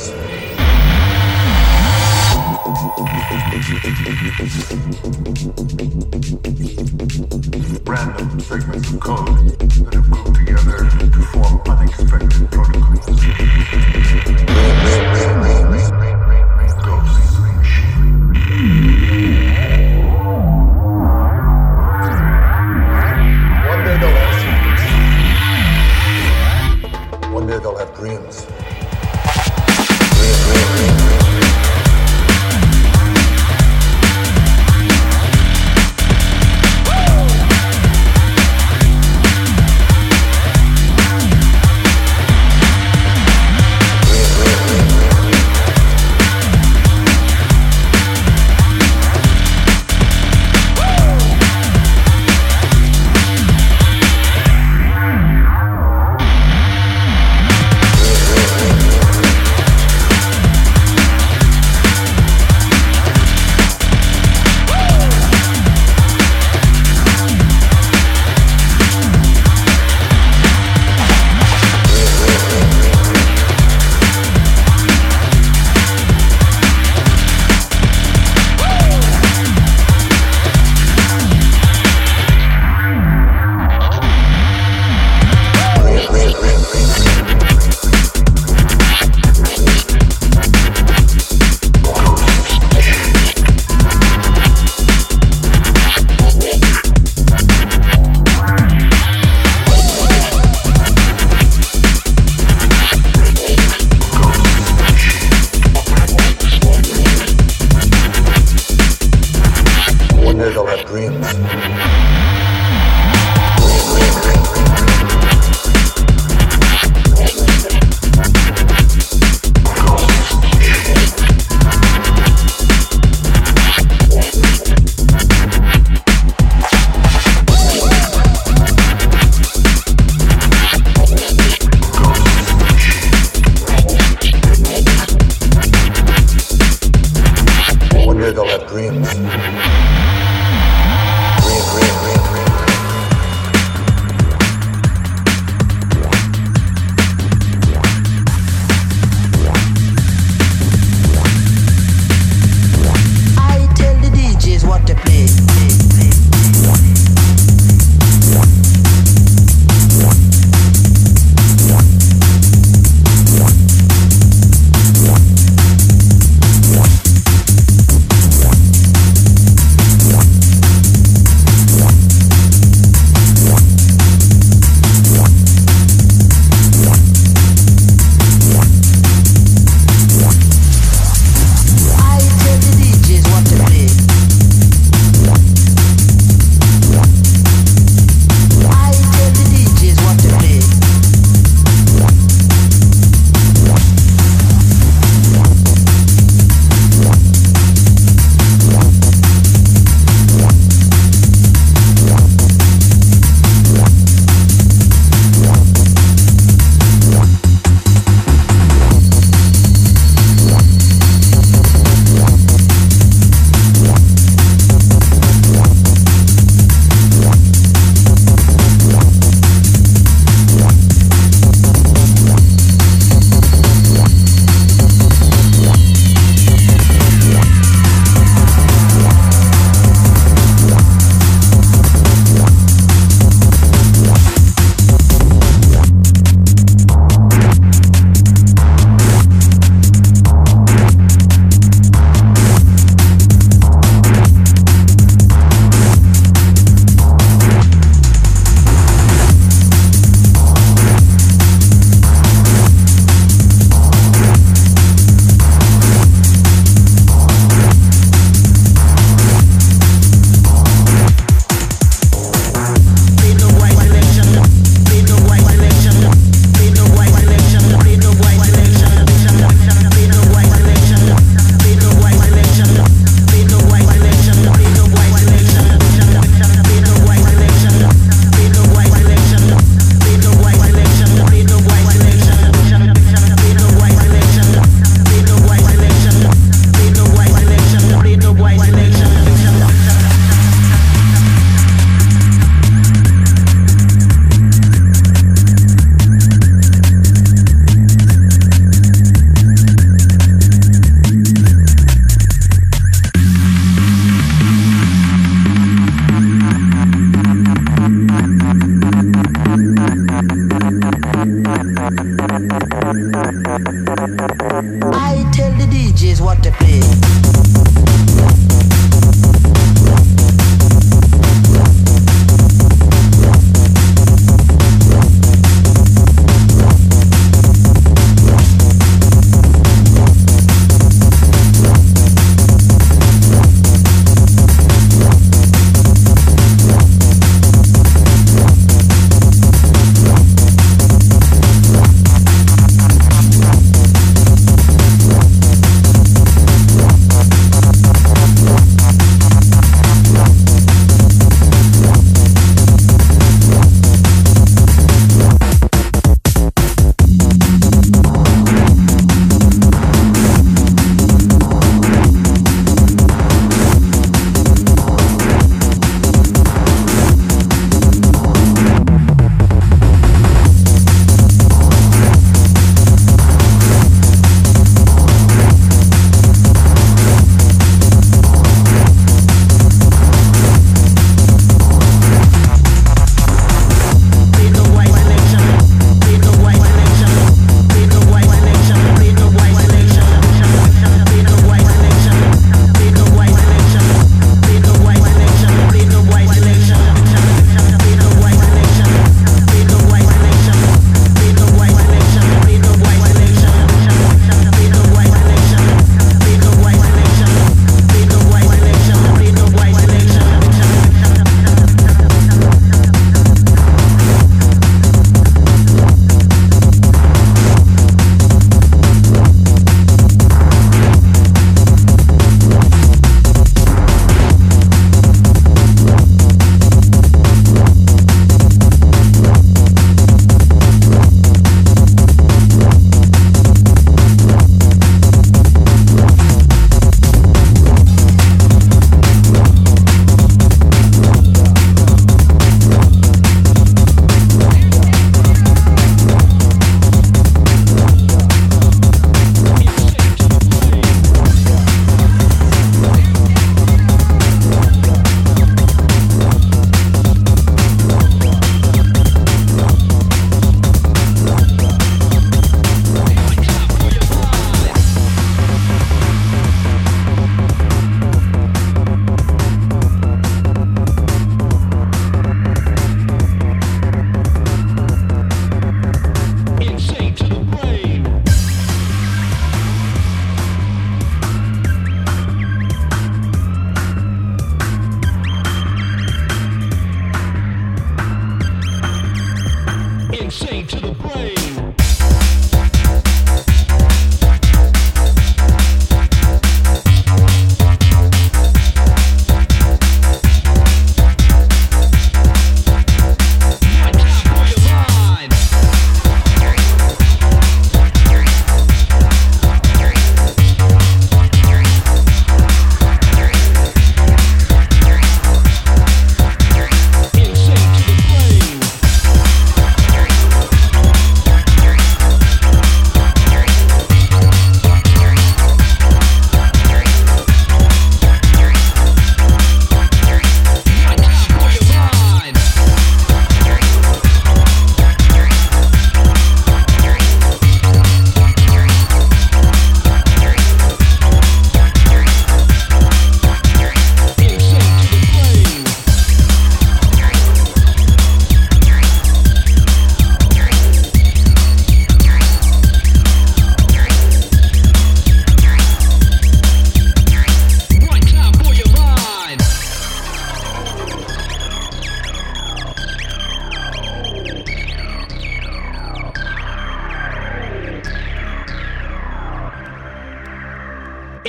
Thanks.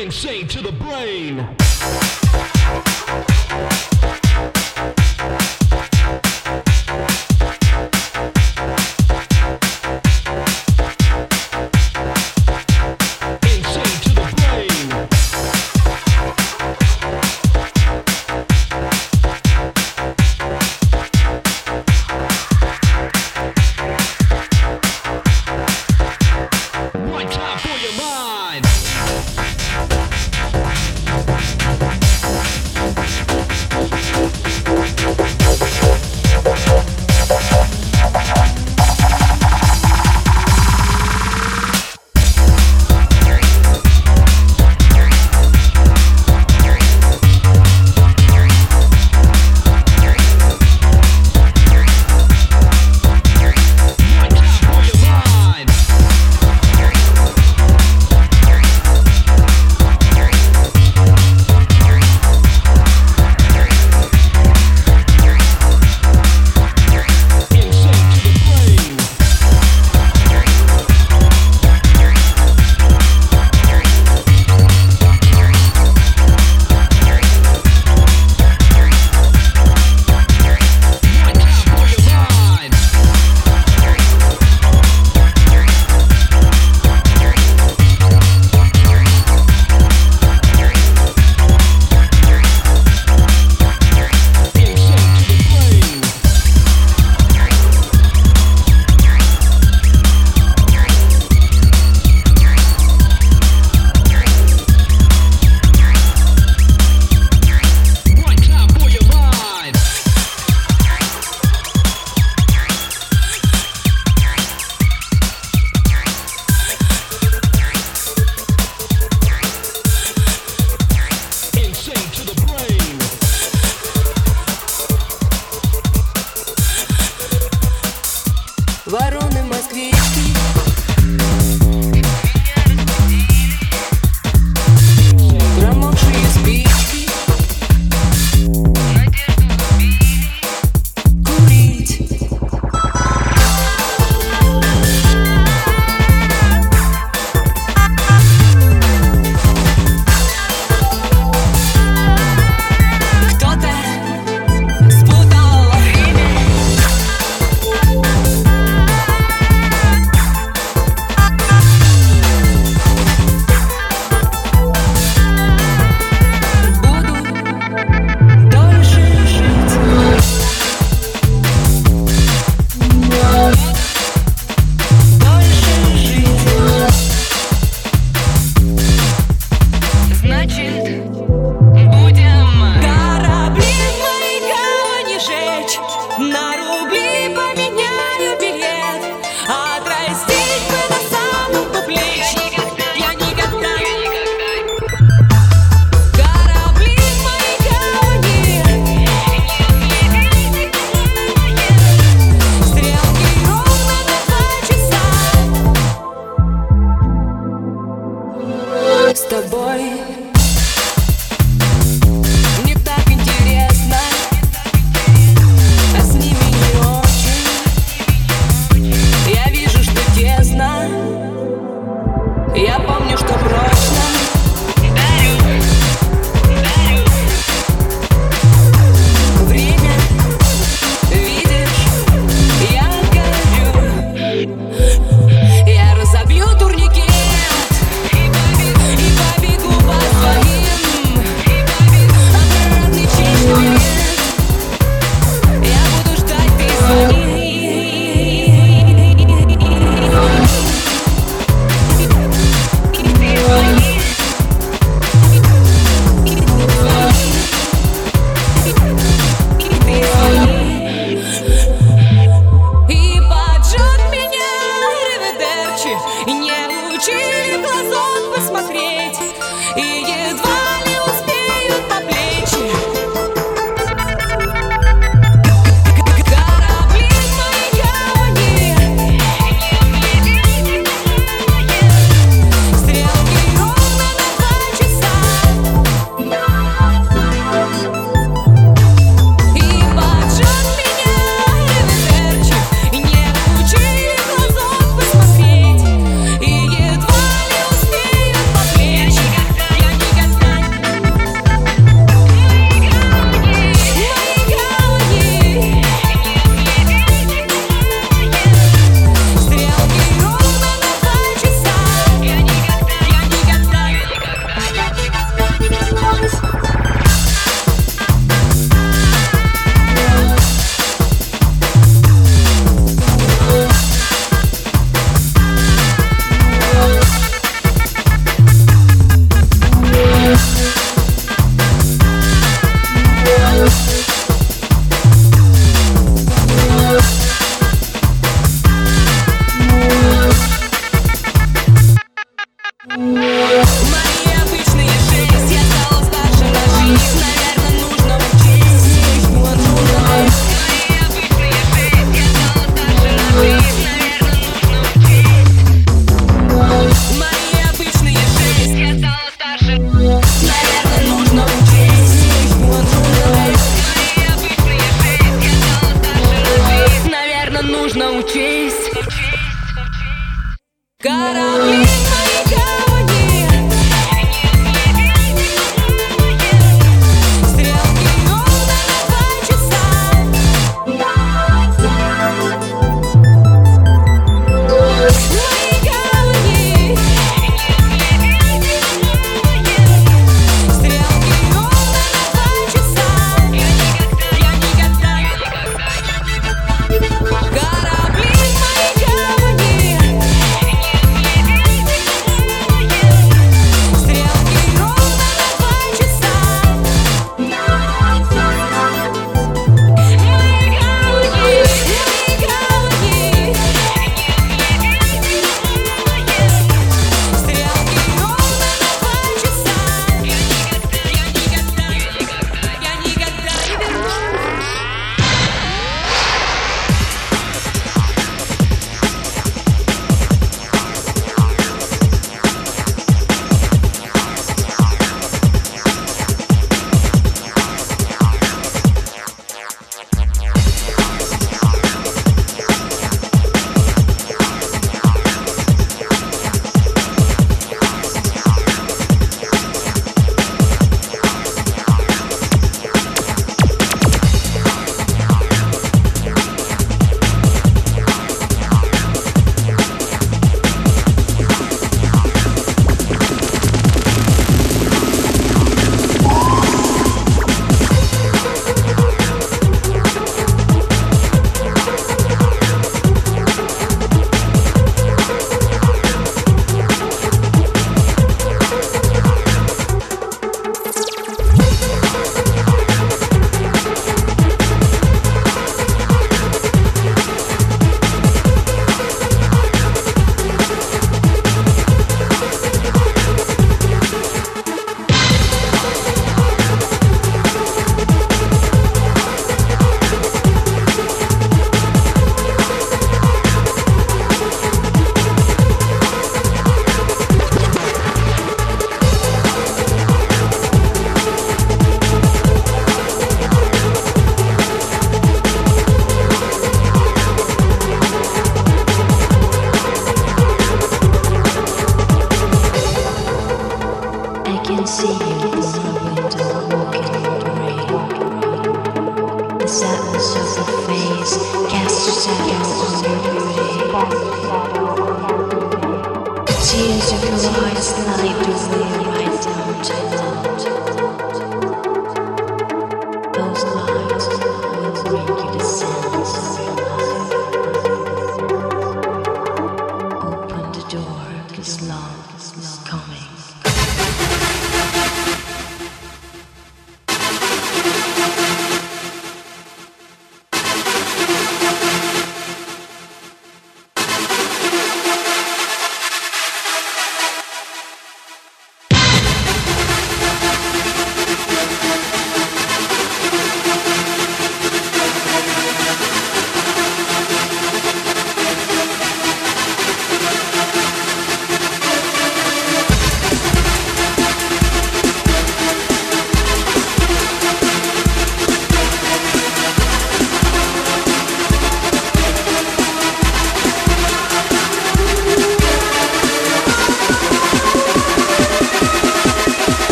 Insane to the brain.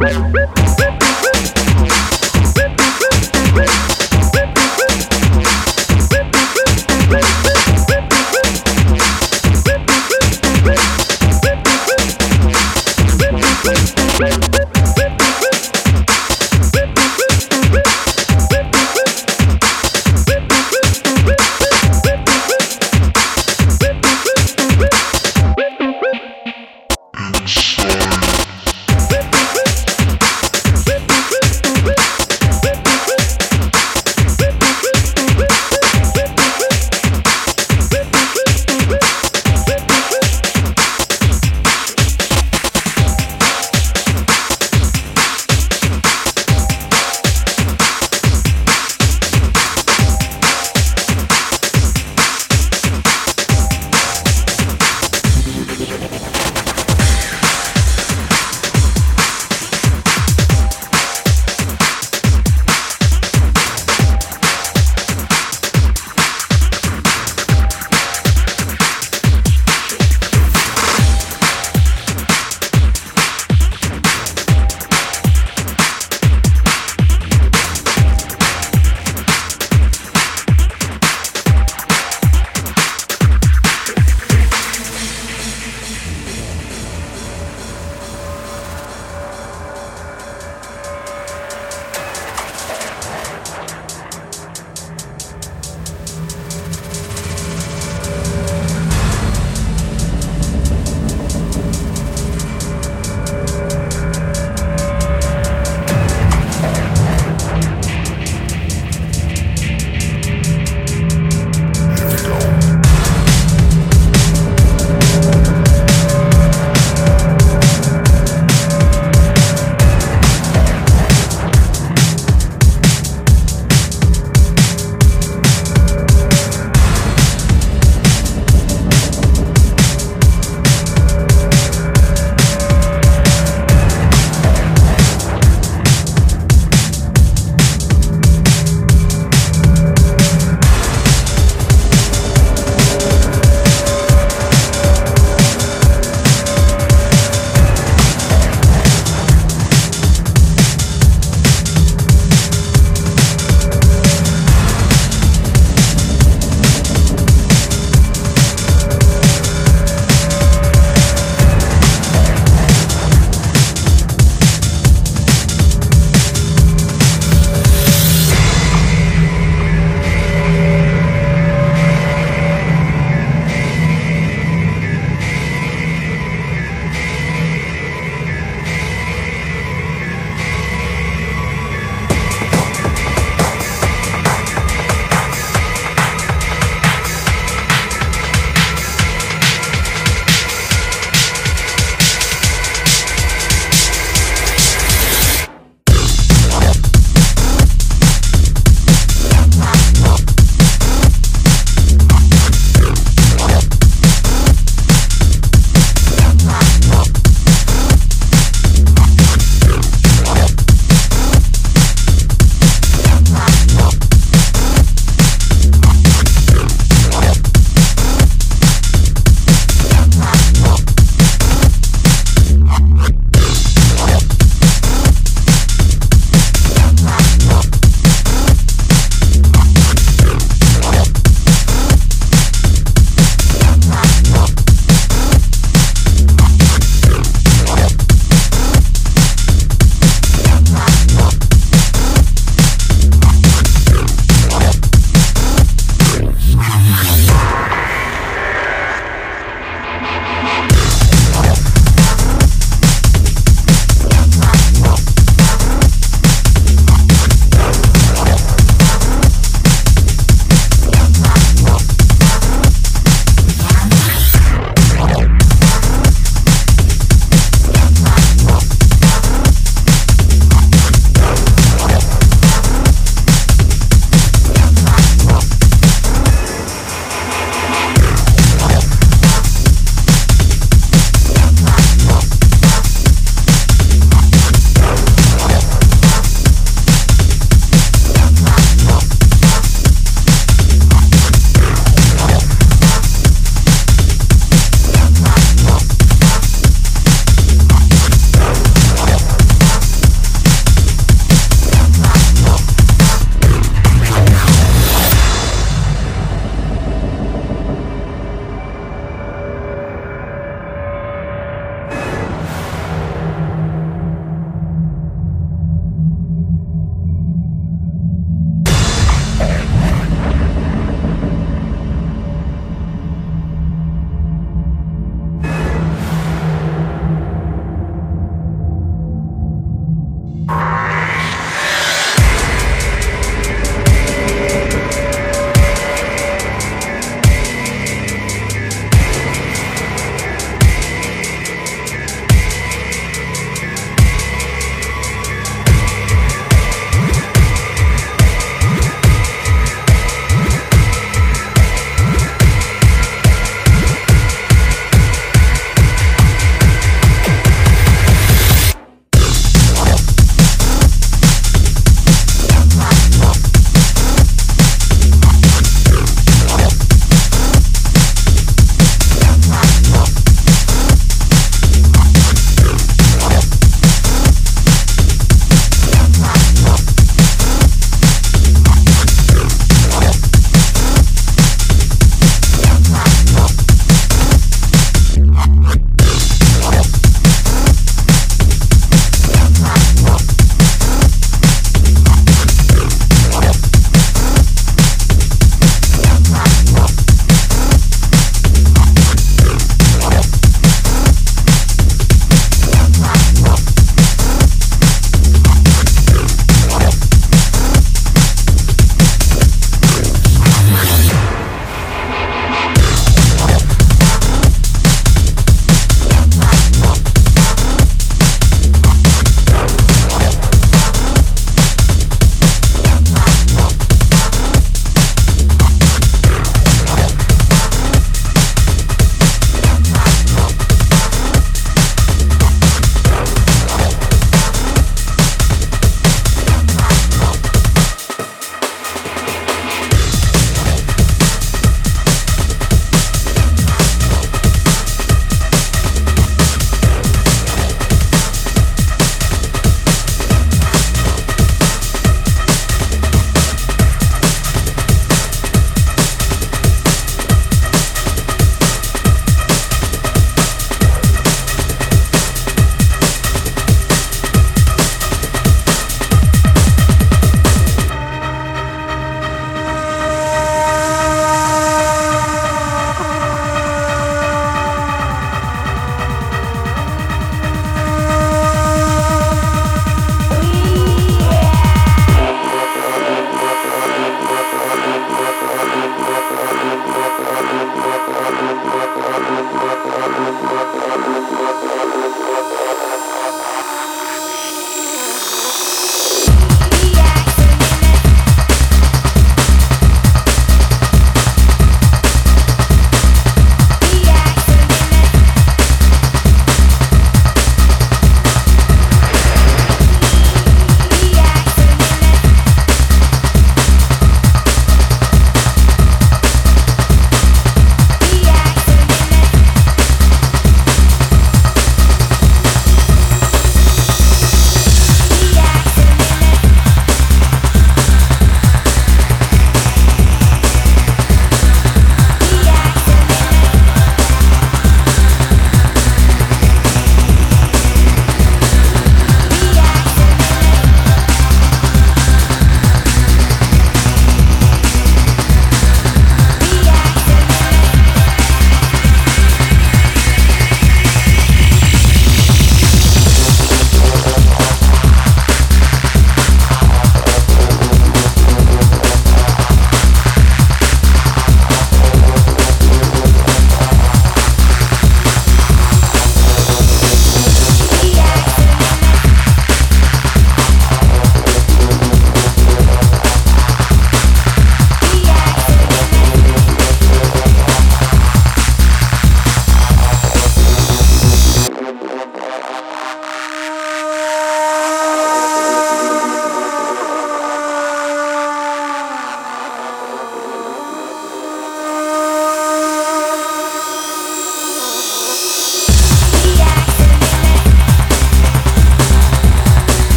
Woo!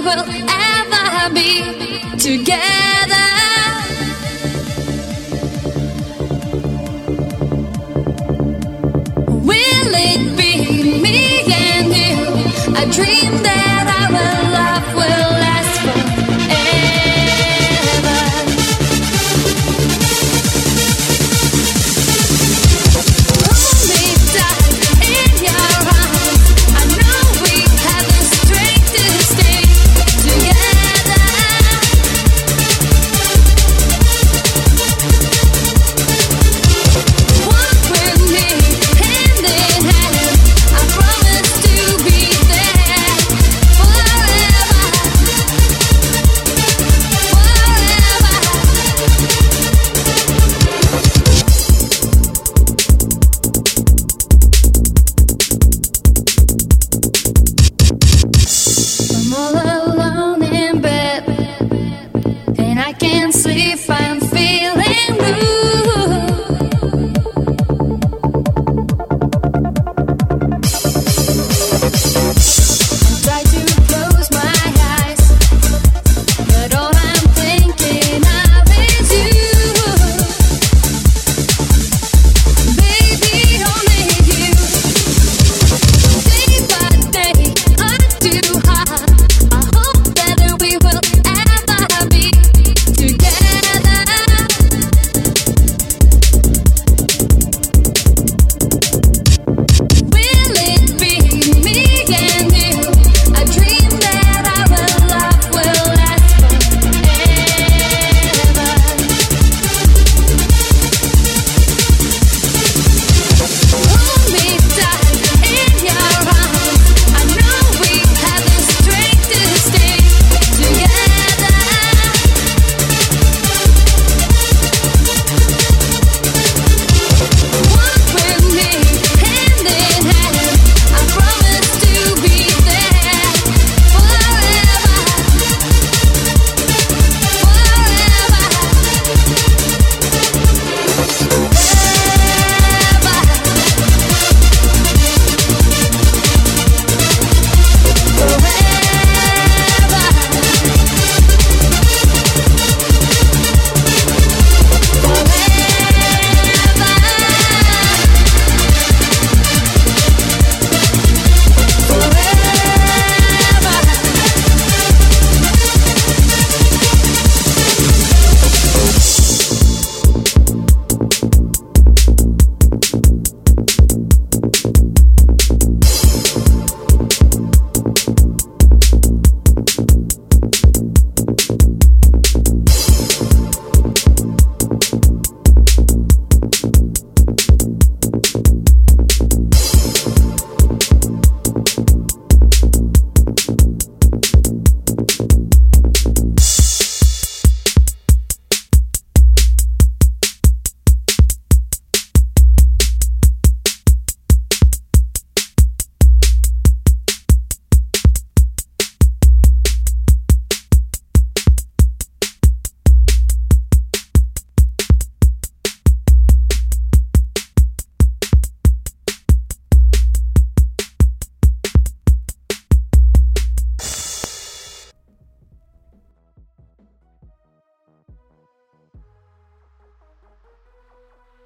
We will ever be together.